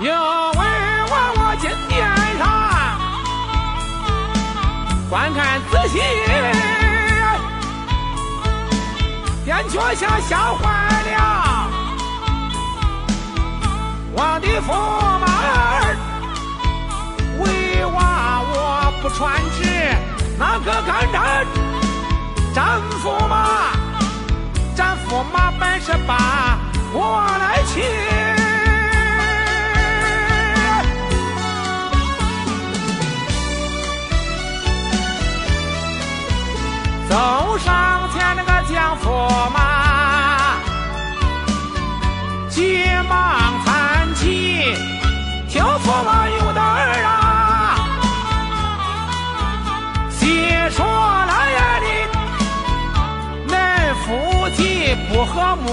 有人娃我今天上，观看仔细，便觉下吓坏了。我的驸马儿为娃我不穿纸，那个干柴。听驸马有道儿啊，细说来呀你，恁夫妻不和睦，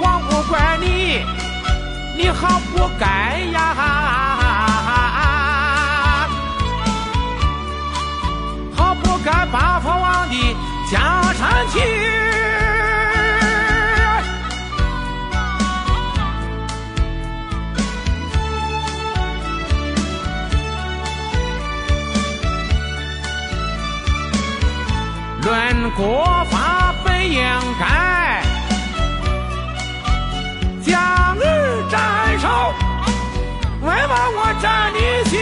我不怪你，你好不该呀，国法本应该将儿斩首，为嘛我斩你去？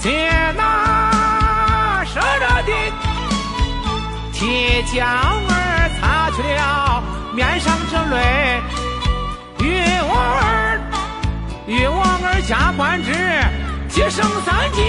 先拿生着的替将儿擦去了面上之泪，与我儿与我儿加官职，提升三级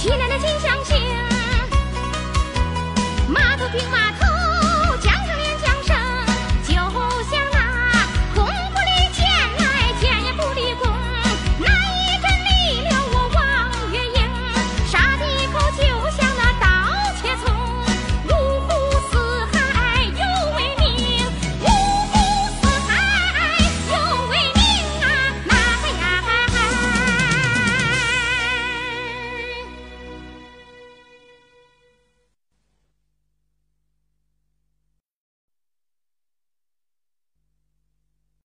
骑来了金香枪，马头兵马。